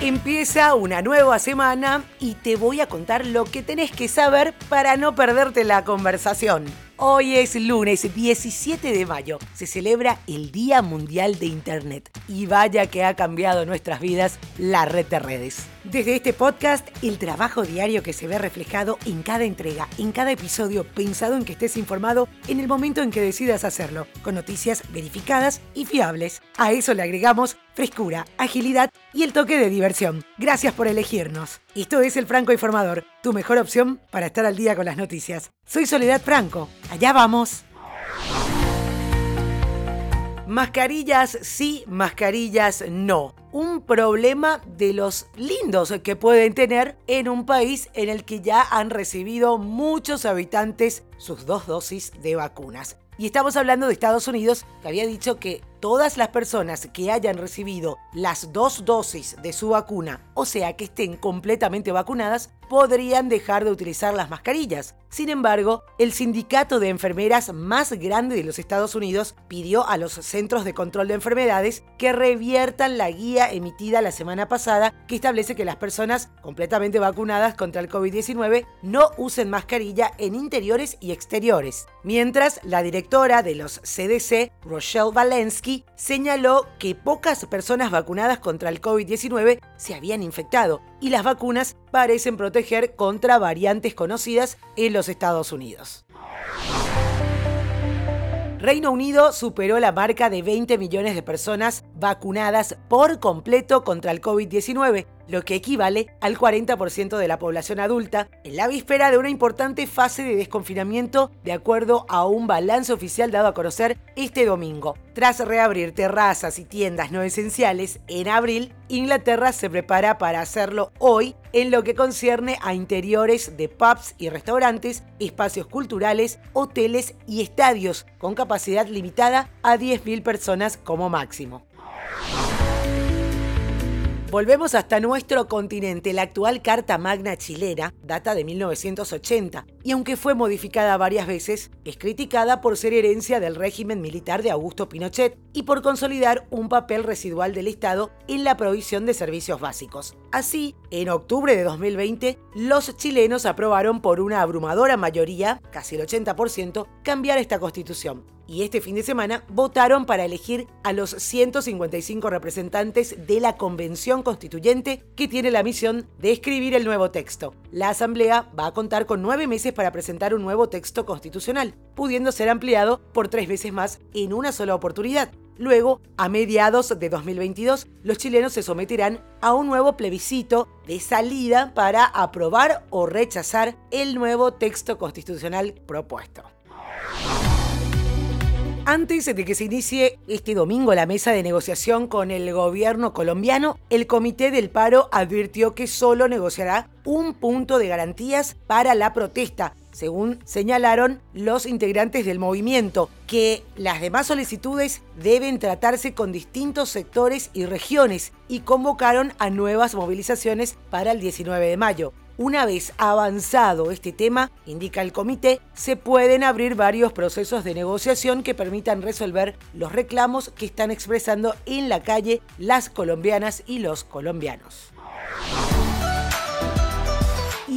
Empieza una nueva semana y te voy a contar lo que tenés que saber para no perderte la conversación. Hoy es lunes 17 de mayo. Se celebra el Día Mundial de Internet. Y vaya que ha cambiado nuestras vidas la red de redes. Desde este podcast, el trabajo diario que se ve reflejado en cada entrega, en cada episodio, pensado en que estés informado en el momento en que decidas hacerlo, con noticias verificadas y fiables. A eso le agregamos frescura, agilidad y el toque de diversión. Gracias por elegirnos. Esto es El Franco Informador, tu mejor opción para estar al día con las noticias. Soy Soledad Franco. Allá vamos. Mascarillas sí, mascarillas no. Un problema de los lindos que pueden tener en un país en el que ya han recibido muchos habitantes sus dos dosis de vacunas. Y estamos hablando de Estados Unidos, que había dicho que todas las personas que hayan recibido las dos dosis de su vacuna, o sea que estén completamente vacunadas, podrían dejar de utilizar las mascarillas. Sin embargo, el sindicato de enfermeras más grande de los Estados Unidos pidió a los Centros de Control de Enfermedades que reviertan la guía emitida la semana pasada que establece que las personas completamente vacunadas contra el COVID-19 no usen mascarilla en interiores y exteriores. Mientras, la directora de los CDC, Rochelle Señaló que pocas personas vacunadas contra el COVID-19 se habían infectado y las vacunas parecen proteger contra variantes conocidas en los Estados Unidos. Reino Unido superó la marca de 20 millones de personas vacunadas por completo contra el COVID-19, lo que equivale al 40% de la población adulta, en la víspera de una importante fase de desconfinamiento de acuerdo a un balance oficial dado a conocer este domingo. Tras reabrir terrazas y tiendas no esenciales en abril, Inglaterra se prepara para hacerlo hoy en lo que concierne a interiores de pubs y restaurantes, espacios culturales, hoteles y estadios con capacidad limitada a 10.000 personas como máximo. Volvemos hasta nuestro continente. La actual Carta Magna chilena data de 1980 y aunque fue modificada varias veces, es criticada por ser herencia del régimen militar de Augusto Pinochet y por consolidar un papel residual del Estado en la provisión de servicios básicos. Así, en octubre de 2020, los chilenos aprobaron por una abrumadora mayoría, casi el 80%, cambiar esta constitución y este fin de semana votaron para elegir a los 155 representantes de la Convención Constituyente que tiene la misión de escribir el nuevo texto. La Asamblea va a contar con nueve meses para presentar un nuevo texto constitucional, pudiendo ser ampliado por tres veces más en una sola oportunidad. Luego, a mediados de 2022, los chilenos se someterán a un nuevo plebiscito de salida para aprobar o rechazar el nuevo texto constitucional propuesto. Antes de que se inicie este domingo la mesa de negociación con el gobierno colombiano, el Comité del Paro advirtió que solo negociará un punto de garantías para la protesta, según señalaron los integrantes del movimiento, que las demás solicitudes deben tratarse con distintos sectores y regiones y convocaron a nuevas movilizaciones para el 19 de mayo. Una vez avanzado este tema, indica el comité, se pueden abrir varios procesos de negociación que permitan resolver los reclamos que están expresando en la calle las colombianas y los colombianos.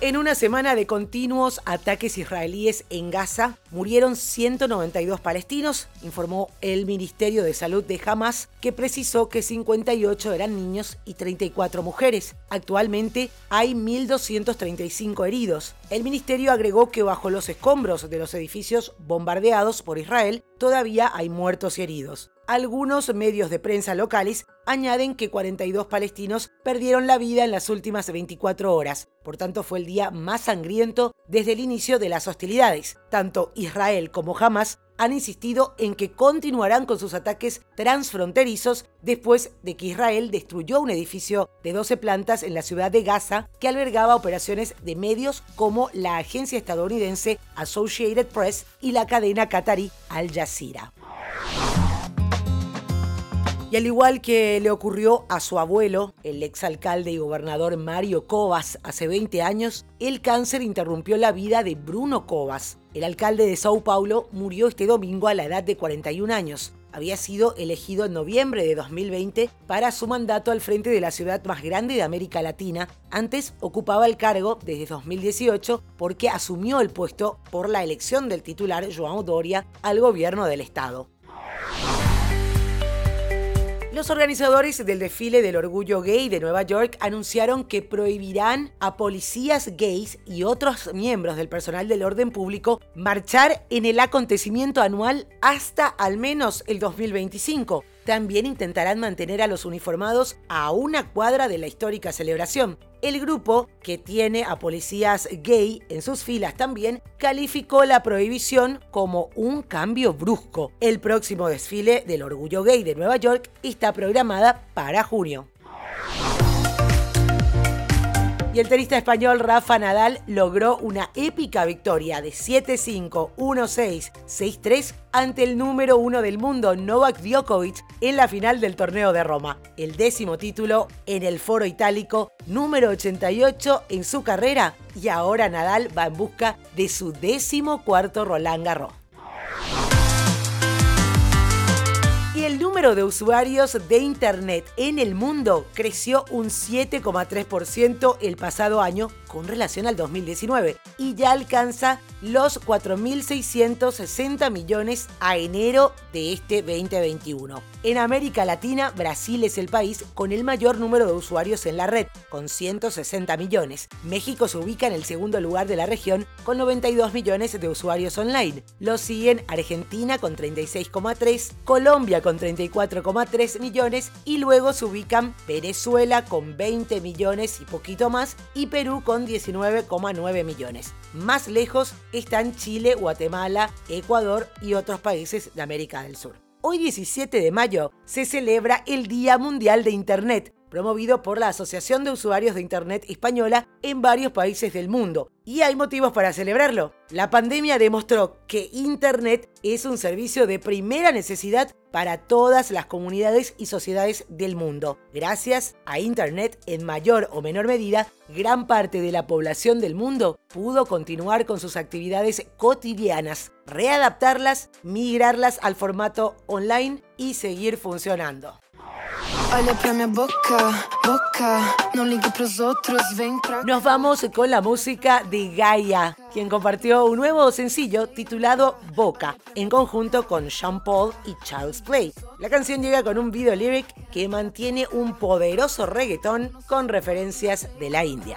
En una semana de continuos ataques israelíes en Gaza, murieron 192 palestinos, informó el Ministerio de Salud de Hamas, que precisó que 58 eran niños y 34 mujeres. Actualmente hay 1.235 heridos. El ministerio agregó que bajo los escombros de los edificios bombardeados por Israel todavía hay muertos y heridos. Algunos medios de prensa locales añaden que 42 palestinos perdieron la vida en las últimas 24 horas. Por tanto, fue el día más sangriento desde el inicio de las hostilidades. Tanto Israel como Hamas han insistido en que continuarán con sus ataques transfronterizos después de que Israel destruyó un edificio de 12 plantas en la ciudad de Gaza que albergaba operaciones de medios como la agencia estadounidense Associated Press y la cadena qatarí Al Jazeera. Y al igual que le ocurrió a su abuelo, el exalcalde y gobernador Mario Covas, hace 20 años, el cáncer interrumpió la vida de Bruno Covas. El alcalde de Sao Paulo murió este domingo a la edad de 41 años. Había sido elegido en noviembre de 2020 para su mandato al frente de la ciudad más grande de América Latina. Antes ocupaba el cargo desde 2018 porque asumió el puesto por la elección del titular João Doria al gobierno del estado. Los organizadores del desfile del orgullo gay de Nueva York anunciaron que prohibirán a policías gays y otros miembros del personal del orden público marchar en el acontecimiento anual hasta al menos el 2025 también intentarán mantener a los uniformados a una cuadra de la histórica celebración. El grupo, que tiene a policías gay en sus filas también, calificó la prohibición como un cambio brusco. El próximo desfile del Orgullo Gay de Nueva York está programada para junio. El tenista español Rafa Nadal logró una épica victoria de 7-5, 1-6, 6-3 ante el número uno del mundo Novak Djokovic en la final del torneo de Roma. El décimo título en el foro itálico, número 88 en su carrera y ahora Nadal va en busca de su décimo cuarto Roland Garros. Número de usuarios de Internet en el mundo creció un 7,3% el pasado año con relación al 2019 y ya alcanza los 4.660 millones a enero de este 2021. En América Latina, Brasil es el país con el mayor número de usuarios en la red, con 160 millones. México se ubica en el segundo lugar de la región, con 92 millones de usuarios online. Lo siguen Argentina con 36,3, Colombia con 34,3 millones y luego se ubican Venezuela con 20 millones y poquito más y Perú con 19,9 millones. Más lejos están Chile, Guatemala, Ecuador y otros países de América del Sur. Hoy 17 de mayo se celebra el Día Mundial de Internet, promovido por la Asociación de Usuarios de Internet Española en varios países del mundo. Y hay motivos para celebrarlo. La pandemia demostró que Internet es un servicio de primera necesidad para todas las comunidades y sociedades del mundo. Gracias a Internet, en mayor o menor medida, gran parte de la población del mundo pudo continuar con sus actividades cotidianas, readaptarlas, migrarlas al formato online y seguir funcionando. Nos vamos con la música de Gaia, quien compartió un nuevo sencillo titulado Boca, en conjunto con Sean Paul y Charles Play. La canción llega con un video lyric que mantiene un poderoso reggaetón con referencias de la India.